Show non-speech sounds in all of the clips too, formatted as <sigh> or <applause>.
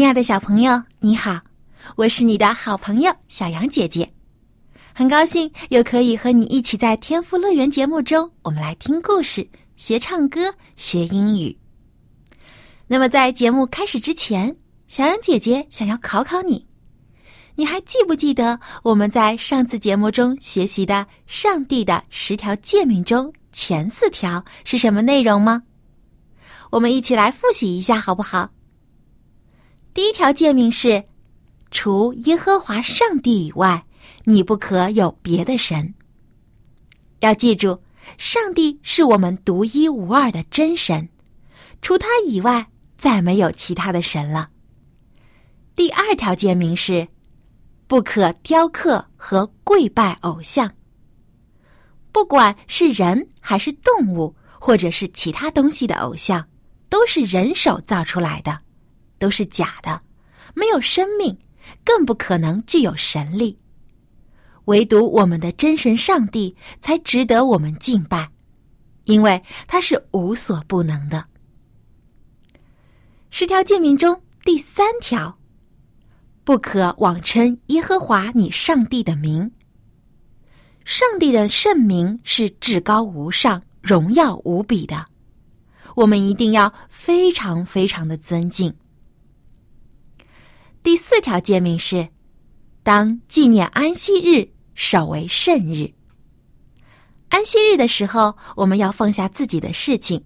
亲爱的小朋友，你好，我是你的好朋友小杨姐姐，很高兴又可以和你一起在天赋乐园节目中，我们来听故事、学唱歌、学英语。那么在节目开始之前，小杨姐姐想要考考你，你还记不记得我们在上次节目中学习的上帝的十条诫命中前四条是什么内容吗？我们一起来复习一下，好不好？第一条诫命是：除耶和华上帝以外，你不可有别的神。要记住，上帝是我们独一无二的真神，除他以外，再没有其他的神了。第二条诫命是：不可雕刻和跪拜偶像。不管是人还是动物，或者是其他东西的偶像，都是人手造出来的。都是假的，没有生命，更不可能具有神力。唯独我们的真神上帝才值得我们敬拜，因为他是无所不能的。十条诫命中第三条，不可妄称耶和华你上帝的名。上帝的圣名是至高无上、荣耀无比的，我们一定要非常非常的尊敬。第四条诫命是：当纪念安息日，守为圣日。安息日的时候，我们要放下自己的事情，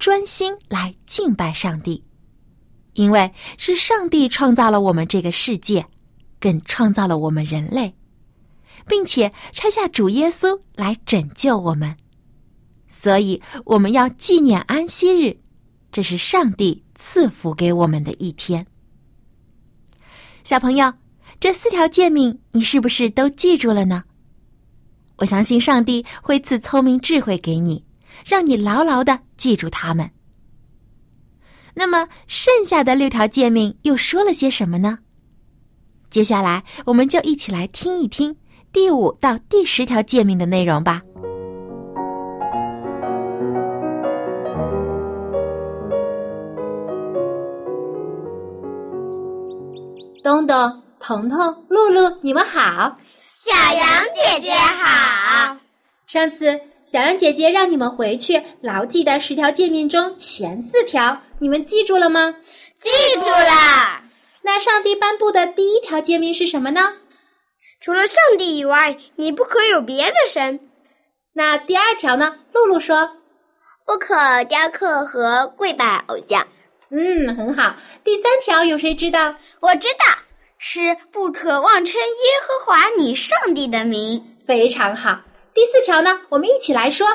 专心来敬拜上帝，因为是上帝创造了我们这个世界，更创造了我们人类，并且拆下主耶稣来拯救我们。所以，我们要纪念安息日，这是上帝赐福给我们的一天。小朋友，这四条诫命你是不是都记住了呢？我相信上帝会赐聪明智慧给你，让你牢牢的记住它们。那么，剩下的六条诫命又说了些什么呢？接下来，我们就一起来听一听第五到第十条诫命的内容吧。东东、彤彤、露露，你们好！小羊姐姐好。上次小羊姐姐让你们回去牢记的十条诫命中前四条，你们记住了吗？记住了。那上帝颁布的第一条诫命是什么呢？除了上帝以外，你不可有别的神。那第二条呢？露露说：不可雕刻和跪拜偶像。嗯，很好。第三条有谁知道？我知道，是不可妄称耶和华你上帝的名。非常好。第四条呢？我们一起来说：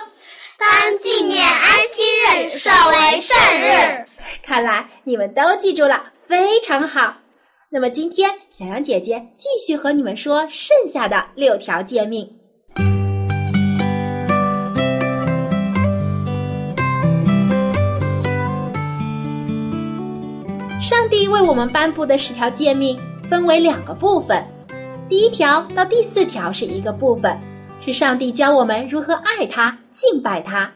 当纪念安息日，设为圣日。看来你们都记住了，非常好。那么今天小羊姐姐继续和你们说剩下的六条诫命。帝为我们颁布的十条诫命分为两个部分，第一条到第四条是一个部分，是上帝教我们如何爱他、敬拜他；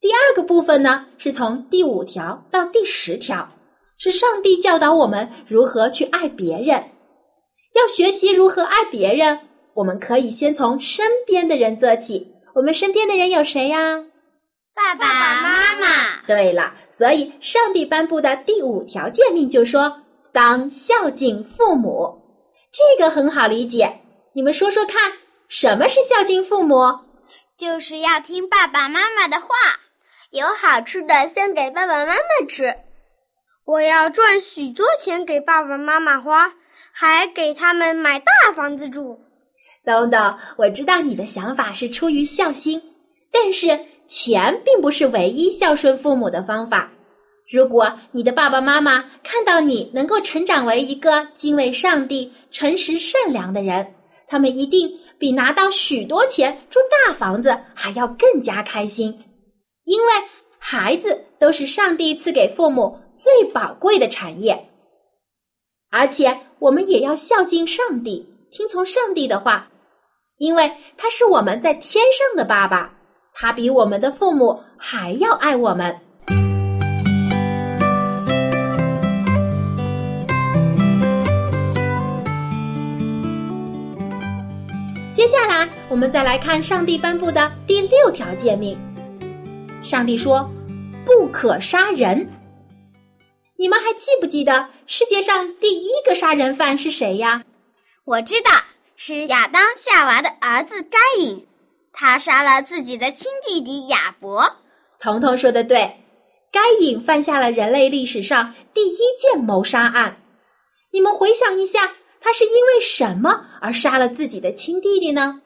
第二个部分呢，是从第五条到第十条，是上帝教导我们如何去爱别人。要学习如何爱别人，我们可以先从身边的人做起。我们身边的人有谁呀？爸爸妈妈。对了，所以上帝颁布的第五条诫命就说：“当孝敬父母。”这个很好理解。你们说说看，什么是孝敬父母？就是要听爸爸妈妈的话，有好吃的先给爸爸妈妈吃。我要赚许多钱给爸爸妈妈花，还给他们买大房子住。东东，我知道你的想法是出于孝心，但是。钱并不是唯一孝顺父母的方法，如果你的爸爸妈妈看到你能够成长为一个敬畏上帝、诚实善良的人，他们一定比拿到许多钱住大房子还要更加开心，因为孩子都是上帝赐给父母最宝贵的产业。而且我们也要孝敬上帝，听从上帝的话，因为他是我们在天上的爸爸，他比我们的父母还要爱我们。接下来，我们再来看上帝颁布的第六条诫命。上帝说：“不可杀人。”你们还记不记得世界上第一个杀人犯是谁呀？我知道，是亚当夏娃的儿子该隐，他杀了自己的亲弟弟亚伯。彤彤说的对，该隐犯下了人类历史上第一件谋杀案。你们回想一下。他是因为什么而杀了自己的亲弟弟呢？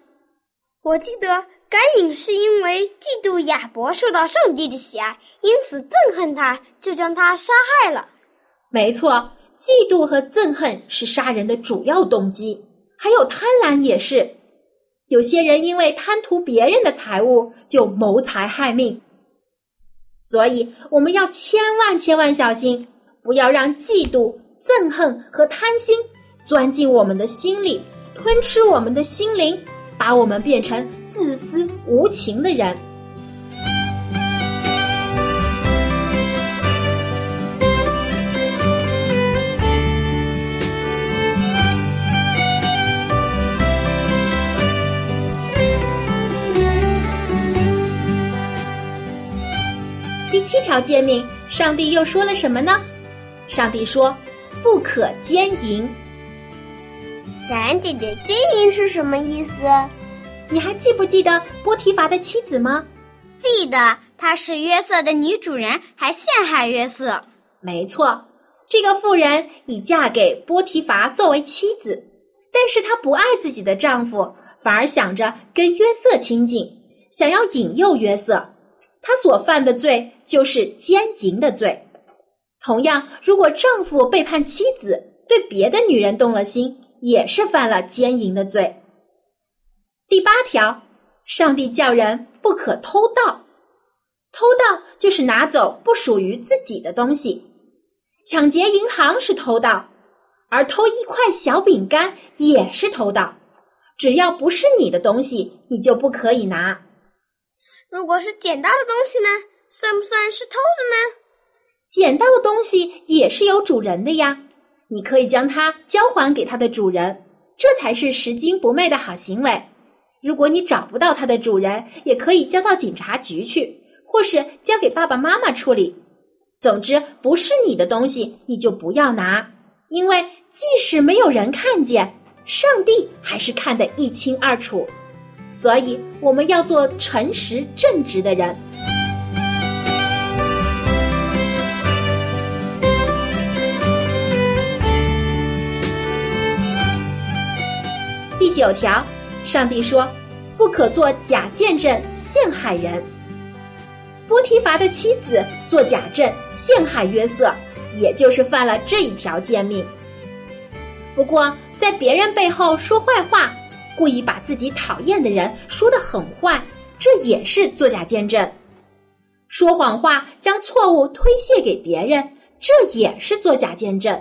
我记得该隐是因为嫉妒亚伯受到上帝的喜爱，因此憎恨他，就将他杀害了。没错，嫉妒和憎恨是杀人的主要动机，还有贪婪也是。有些人因为贪图别人的财物，就谋财害命。所以我们要千万千万小心，不要让嫉妒、憎恨和贪心。钻进我们的心里，吞吃我们的心灵，把我们变成自私无情的人。第七条诫命，上帝又说了什么呢？上帝说：“不可奸淫。”咱姐姐，奸淫是什么意思？你还记不记得波提乏的妻子吗？记得，她是约瑟的女主人，还陷害约瑟。没错，这个妇人已嫁给波提乏作为妻子，但是她不爱自己的丈夫，反而想着跟约瑟亲近，想要引诱约瑟。她所犯的罪就是奸淫的罪。同样，如果丈夫背叛妻子，对别的女人动了心。也是犯了奸淫的罪。第八条，上帝叫人不可偷盗，偷盗就是拿走不属于自己的东西。抢劫银行是偷盗，而偷一块小饼干也是偷盗。只要不是你的东西，你就不可以拿。如果是捡到的东西呢，算不算是偷的呢？捡到的东西也是有主人的呀。你可以将它交还给它的主人，这才是拾金不昧的好行为。如果你找不到它的主人，也可以交到警察局去，或是交给爸爸妈妈处理。总之，不是你的东西，你就不要拿，因为即使没有人看见，上帝还是看得一清二楚。所以，我们要做诚实正直的人。第九条，上帝说，不可做假见证陷害人。波提乏的妻子做假证陷害约瑟，也就是犯了这一条诫命。不过，在别人背后说坏话，故意把自己讨厌的人说得很坏，这也是作假见证。说谎话将错误推卸给别人，这也是作假见证。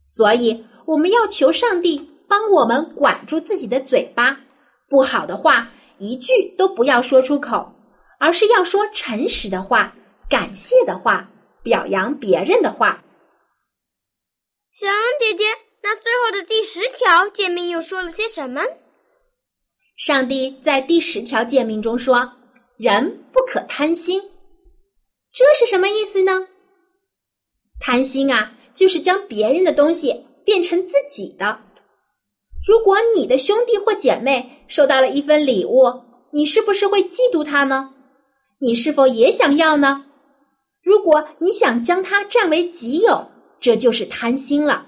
所以，我们要求上帝。帮我们管住自己的嘴巴，不好的话一句都不要说出口，而是要说诚实的话、感谢的话、表扬别人的话。小羊姐姐，那最后的第十条诫命又说了些什么？上帝在第十条诫命中说：“人不可贪心。”这是什么意思呢？贪心啊，就是将别人的东西变成自己的。如果你的兄弟或姐妹收到了一份礼物，你是不是会嫉妒他呢？你是否也想要呢？如果你想将它占为己有，这就是贪心了。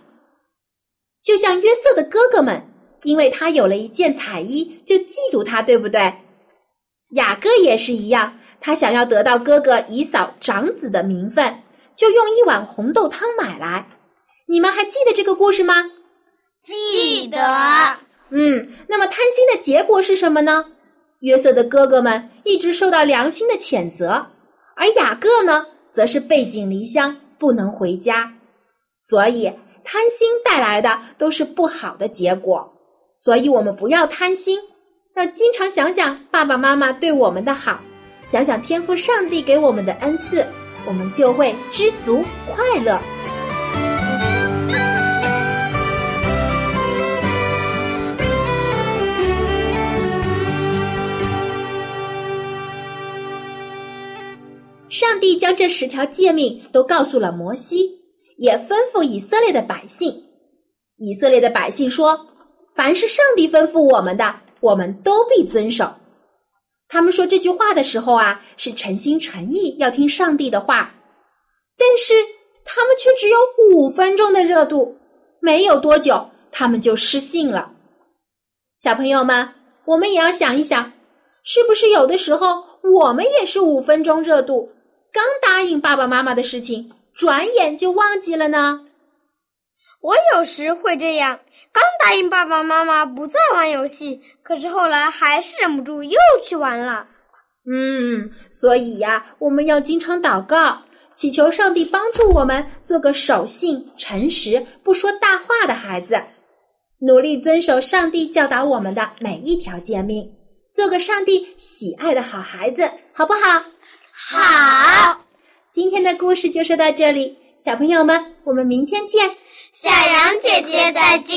就像约瑟的哥哥们，因为他有了一件彩衣，就嫉妒他，对不对？雅各也是一样，他想要得到哥哥以扫长子的名分，就用一碗红豆汤买来。你们还记得这个故事吗？记得。嗯，那么贪心的结果是什么呢？约瑟的哥哥们一直受到良心的谴责，而雅各呢，则是背井离乡，不能回家。所以，贪心带来的都是不好的结果。所以我们不要贪心，要经常想想爸爸妈妈对我们的好，想想天赋上帝给我们的恩赐，我们就会知足快乐。上帝将这十条诫命都告诉了摩西，也吩咐以色列的百姓。以色列的百姓说：“凡是上帝吩咐我们的，我们都必遵守。”他们说这句话的时候啊，是诚心诚意要听上帝的话，但是他们却只有五分钟的热度，没有多久，他们就失信了。小朋友们，我们也要想一想，是不是有的时候我们也是五分钟热度？刚答应爸爸妈妈的事情，转眼就忘记了呢。我有时会这样，刚答应爸爸妈妈不再玩游戏，可是后来还是忍不住又去玩了。嗯，所以呀，我们要经常祷告，祈求上帝帮助我们做个守信、诚实、不说大话的孩子，努力遵守上帝教导我们的每一条诫命，做个上帝喜爱的好孩子，好不好？好，今天的故事就说到这里，小朋友们，我们明天见。小羊姐姐再见。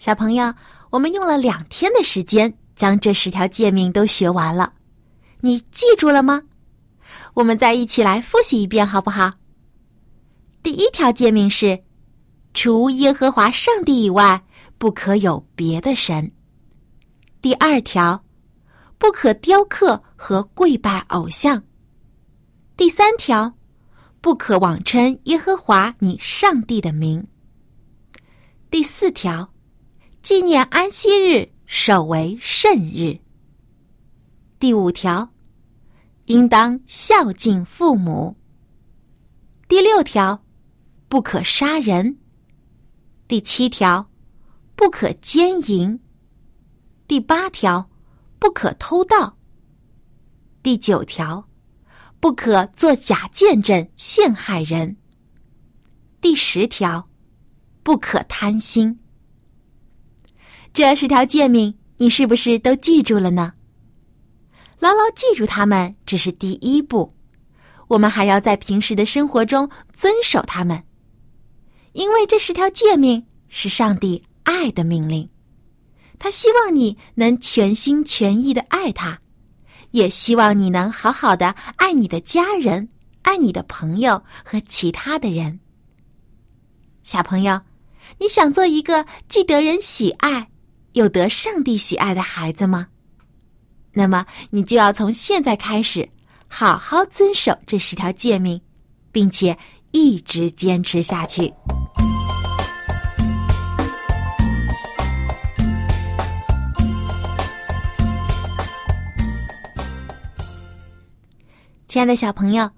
小朋友，我们用了两天的时间将这十条诫命都学完了，你记住了吗？我们再一起来复习一遍，好不好？第一条诫命是：除耶和华上帝以外，不可有别的神。第二条，不可雕刻和跪拜偶像。第三条，不可妄称耶和华你上帝的名。第四条，纪念安息日，守为圣日。第五条，应当孝敬父母。第六条。不可杀人。第七条，不可奸淫。第八条，不可偷盗。第九条，不可作假见证陷害人。第十条，不可贪心。这十条诫命，你是不是都记住了呢？牢牢记住它们只是第一步，我们还要在平时的生活中遵守它们。因为这十条诫命是上帝爱的命令，他希望你能全心全意的爱他，也希望你能好好的爱你的家人、爱你的朋友和其他的人。小朋友，你想做一个既得人喜爱又得上帝喜爱的孩子吗？那么你就要从现在开始，好好遵守这十条诫命，并且一直坚持下去。亲爱的小朋友，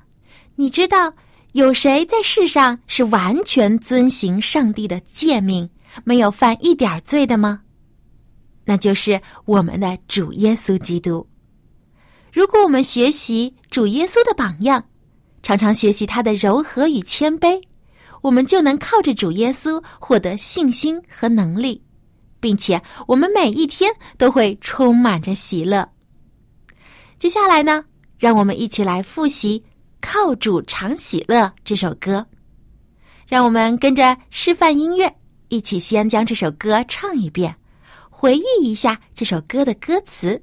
你知道有谁在世上是完全遵行上帝的诫命，没有犯一点罪的吗？那就是我们的主耶稣基督。如果我们学习主耶稣的榜样，常常学习他的柔和与谦卑，我们就能靠着主耶稣获得信心和能力，并且我们每一天都会充满着喜乐。接下来呢？让我们一起来复习《靠主常喜乐》这首歌。让我们跟着示范音乐，一起先将这首歌唱一遍，回忆一下这首歌的歌词。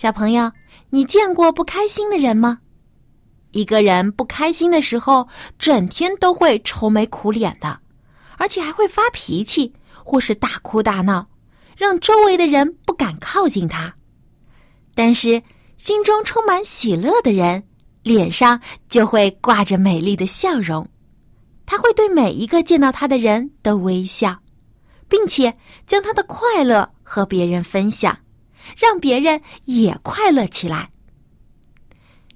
小朋友，你见过不开心的人吗？一个人不开心的时候，整天都会愁眉苦脸的，而且还会发脾气，或是大哭大闹，让周围的人不敢靠近他。但是，心中充满喜乐的人，脸上就会挂着美丽的笑容，他会对每一个见到他的人都微笑，并且将他的快乐和别人分享，让别人也快乐起来。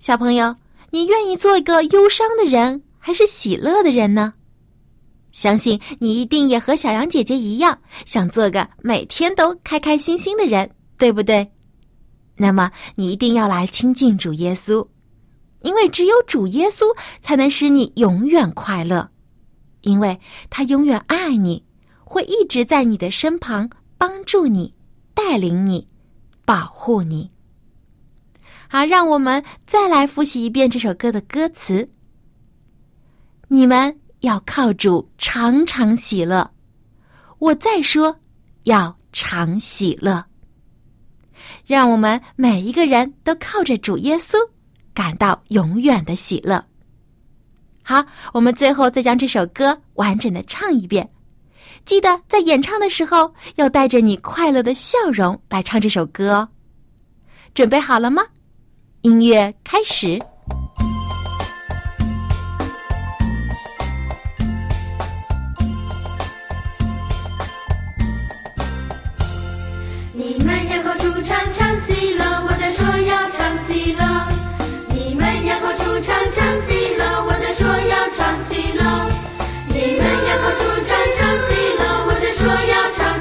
小朋友。你愿意做一个忧伤的人，还是喜乐的人呢？相信你一定也和小羊姐姐一样，想做个每天都开开心心的人，对不对？那么你一定要来亲近主耶稣，因为只有主耶稣才能使你永远快乐，因为他永远爱你，会一直在你的身旁帮助你、带领你、保护你。好，让我们再来复习一遍这首歌的歌词。你们要靠主常常喜乐，我再说要常喜乐。让我们每一个人都靠着主耶稣，感到永远的喜乐。好，我们最后再将这首歌完整的唱一遍。记得在演唱的时候，要带着你快乐的笑容来唱这首歌哦。准备好了吗？音乐开始。你们要口出唱唱喜乐，我在说要唱喜乐。你们要口出唱唱喜喜，我唱。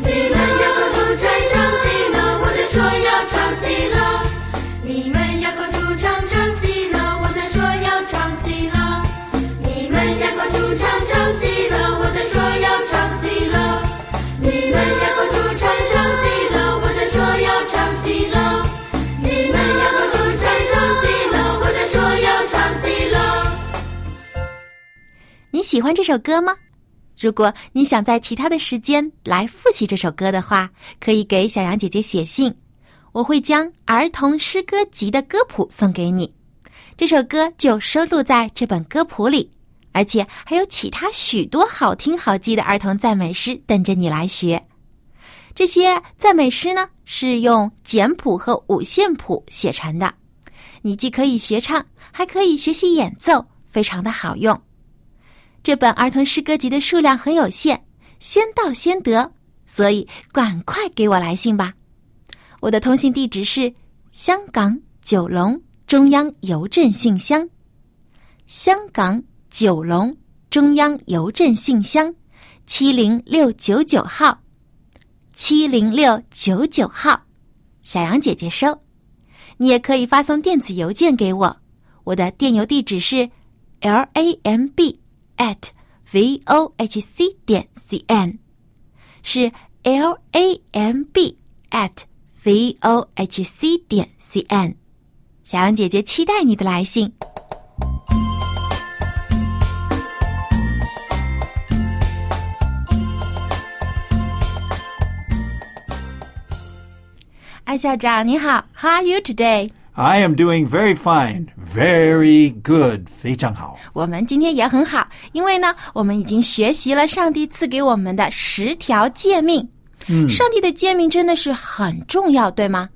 你们要唱，我唱。你们要唱唱，我唱。你们要唱唱，我唱。你们要唱唱，我唱。你们要唱唱，我唱。你喜欢这首歌吗？如果你想在其他的时间来复习这首歌的话，可以给小羊姐姐写信，我会将儿童诗歌集的歌谱送给你。这首歌就收录在这本歌谱里，而且还有其他许多好听好记的儿童赞美诗等着你来学。这些赞美诗呢，是用简谱和五线谱写成的，你既可以学唱，还可以学习演奏，非常的好用。这本儿童诗歌集的数量很有限，先到先得，所以赶快给我来信吧。我的通信地址是香港九龙中央邮政信箱，香港九龙中央邮政信箱七零六九九号，七零六九九号，小杨姐姐收。你也可以发送电子邮件给我，我的电邮地址是 l a m b at v o h c 点 c n，是 l a m b at v o h c 点 c n。小杨姐姐期待你的来信。艾校长你好，How are you today？I am doing very fine, very good，非常好。我们今天也很好，因为呢，我们已经学习了上帝赐给我们的十条诫命。嗯，上帝的诫命真的是很重要，对吗？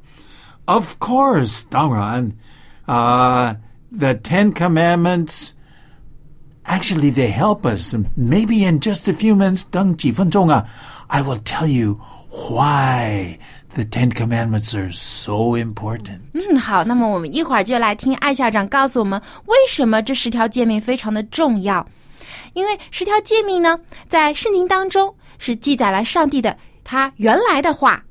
Of course，当然，uh, the Ten Commandments. Actually, they help us. Maybe in just a few minutes, 等几分钟啊, I will tell you why the Ten Commandments are so important. 嗯，好，那么我们一会儿就来听艾校长告诉我们为什么这十条诫命非常的重要。因为十条诫命呢，在圣经当中是记载了上帝的他原来的话，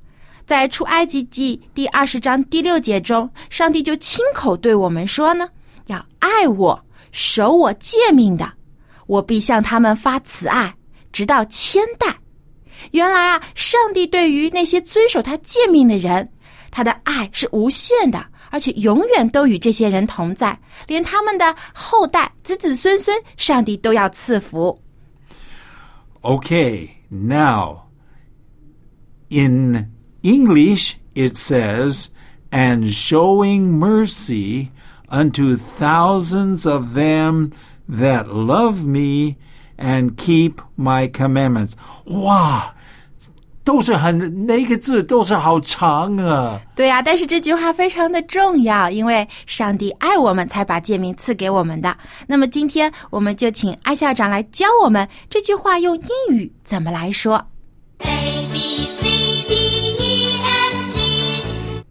在出埃及记第二十章第六节中，上帝就亲口对我们说呢，要爱我、守我诫命的，我必向他们发慈爱，直到千代。原来啊，上帝对于那些遵守他诫命的人，他的爱是无限的，而且永远都与这些人同在，连他们的后代、子子孙孙，上帝都要赐福。 Okay, now, in English, it says, and showing mercy unto thousands of them that love me and keep my commandments. 哇，都是很那个字都是好长啊。对呀、但是这句话非常的重要，因为上帝爱我们，才把诫命赐给我们的。那么今天我们就请艾校长来教我们这句话用英语怎么来说。A B C D E F G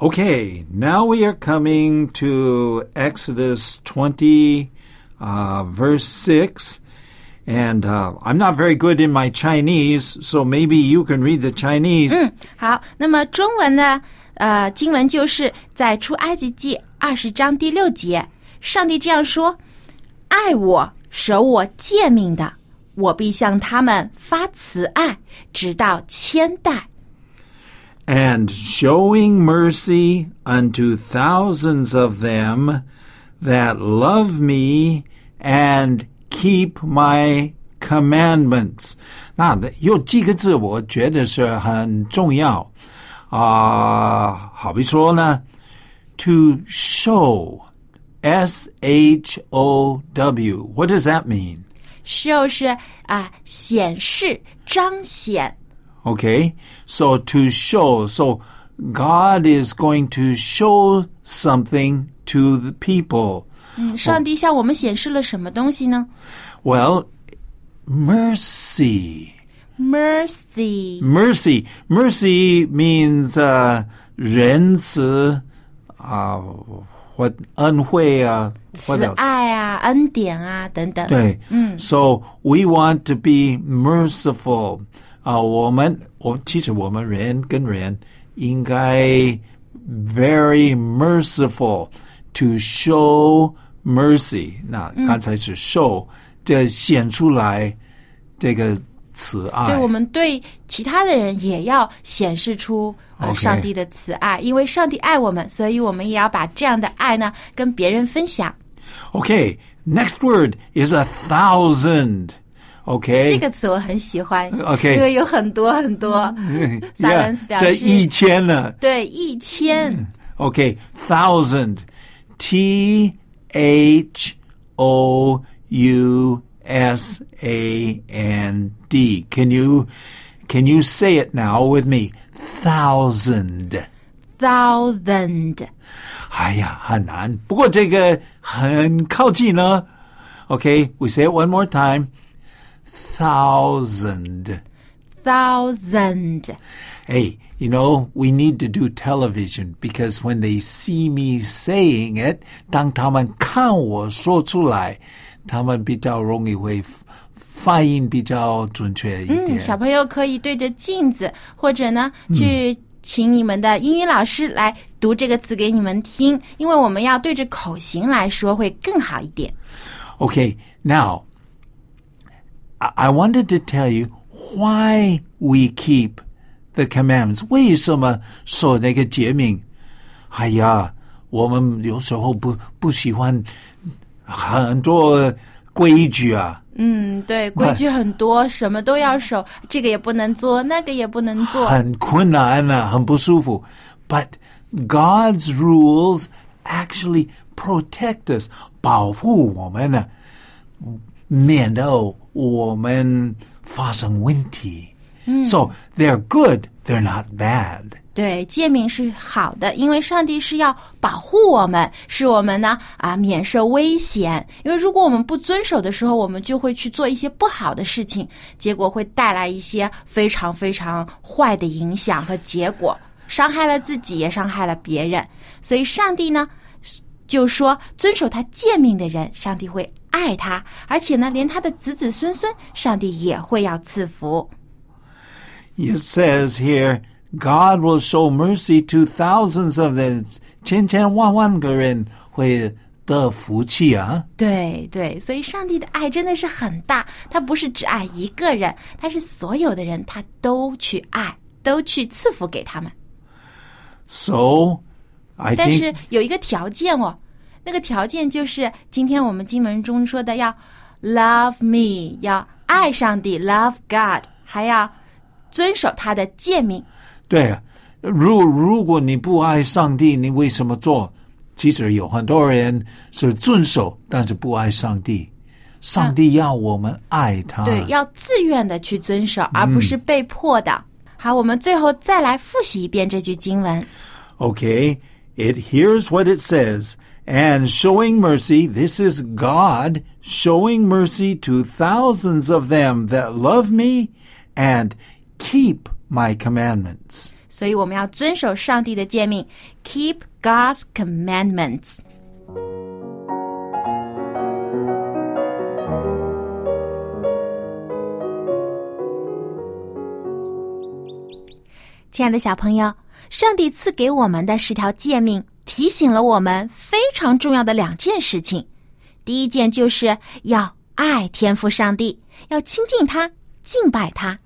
Okay, now we are coming to Exodus 20, uh, verse 6. And uh, I'm not very good in my Chinese, so maybe you can read the Chinese. 好，那么中文呢？呃，经文就是在出埃及记二十章第六节，上帝这样说：“爱我、守我诫命的，我必向他们发慈爱，直到千代。 And showing mercy unto thousands of them that love me and keep my commandments. 那有几个字我觉得是很重要啊、好比说呢，to show, S H O W. What does that mean? show 是啊、显示、彰显。 Okay, so to show, so God is going to show something to the people. 嗯，上帝向我们显示了什么东西呢 Well, mercy. ？Mercy， Mercy. Mercy means uh, 仁慈, uh, what 恩惠啊 what 慈 else? 爱啊、恩典啊等等。对，So we want to be merciful. 啊、我们我其实我们人跟人应该 very merciful to show mercy. 那刚才是 show，、这显出来这个慈爱。对我们对其他的人也要显示出呃 OK 上帝的慈爱，因为上帝爱我们，所以我们也要把这样的爱呢跟别人分享。Okay, next word is a thousand. 这 Okay. 个词我很喜欢 OK 因为有很多很多 <laughs> Yeah, silence 表这示一千呢。对一千。Okay, thousand. T H O U S A N D. Can you can you say it now with me? Thousand. thousand 哎呀，很难。不过这个很靠近呢。Okay, we say it one more time. Thousand. thousand Hey, you know, we need to do television because when they see me saying it, 当他们看我说出来，他们比较容易会发音比较准确一点。嗯，小朋友可以对着镜子，或者呢，去请你们的英语老师来读这个词给你们听，因为我们要对着口型来说会更好一点。 Okay, now I, I wanted to tell you why we keep the commandments. 为什么守那个诫命？哎呀，我们有时候不不喜欢很多规矩啊。嗯，对，规矩很多，什么都要守，这个也不能做，那个也不能做。很困难啊，很不舒服。But God's rules actually protect us，保护我们呢，免得我们发生问题。So they're good, they're not bad. 对，诫命是好的，因为上帝是要保护我们，使我们呢啊免受危险。因为如果我们不遵守的时候，我们就会去做一些不好的事情，结果会带来一些非常非常坏的影响和结果，伤害了自己，也伤害了别人。所以上帝呢就说，遵守他诫命的人，上帝会爱他，而且呢，连他的子子孙孙，上帝也会要赐福。It says here, God will show mercy to thousands of them. 千千万万个人会得福气啊。对对，所以上帝的爱真的是很大，他不是只爱一个人，他是所有的人，他都去爱，都去赐福给他们。So, I 但 think 是有一个条件哦，那个条件就是今天我们经文中说的要 love me，要爱上帝，love God，还要遵守他的诫命。对啊，如如果你不爱上帝，你为什么做？其实有很多人是遵守，但是不爱上帝。上帝要我们爱他，对，要自愿的去遵守，而不是被迫的。好，我们最后再来复习一遍这句经文。Okay, it here's what it says. And showing mercy, this is God showing mercy to thousands of them that love me and keep my commandments. 所以我们要遵守上帝的诫命，keep God's commandments。亲爱的小朋友，上帝赐给我们的十条诫命， 提醒了我们非常重要的两件事情。第一件就是要爱天父上帝，要亲近他、敬拜他，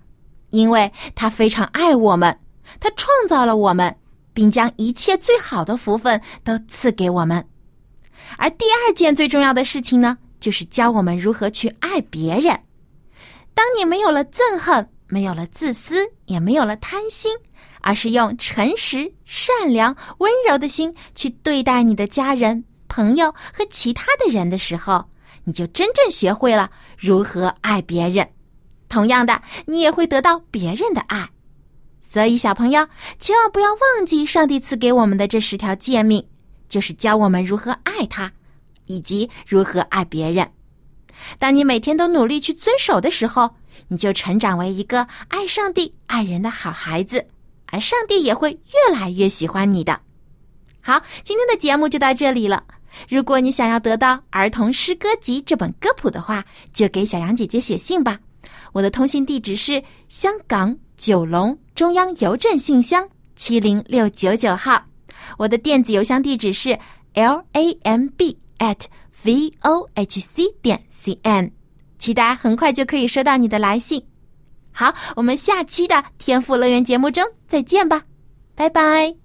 因为他非常爱我们，他创造了我们，并将一切最好的福分都赐给我们。而第二件最重要的事情呢，就是教我们如何去爱别人。当你没有了憎恨，没有了自私，也没有了贪心，而是用诚实、善良、温柔的心去对待你的家人、朋友和其他的人的时候，你就真正学会了如何爱别人。同样的，你也会得到别人的爱。所以，小朋友千万不要忘记上帝赐给我们的这十条诫命，就是教我们如何爱他，以及如何爱别人。当你每天都努力去遵守的时候，你就成长为一个爱上帝、爱人的好孩子，上帝也会越来越喜欢你的。好，今天的节目就到这里了。如果你想要得到《儿童诗歌集》这本歌谱的话，就给小杨姐姐写信吧。我的通信地址是香港九龙中央邮政信箱七零六九九号，我的电子邮箱地址是 l a m b at v o h c 点 c n，期待很快就可以收到你的来信。好，我们下期的天赋乐园节目中再见吧，拜拜。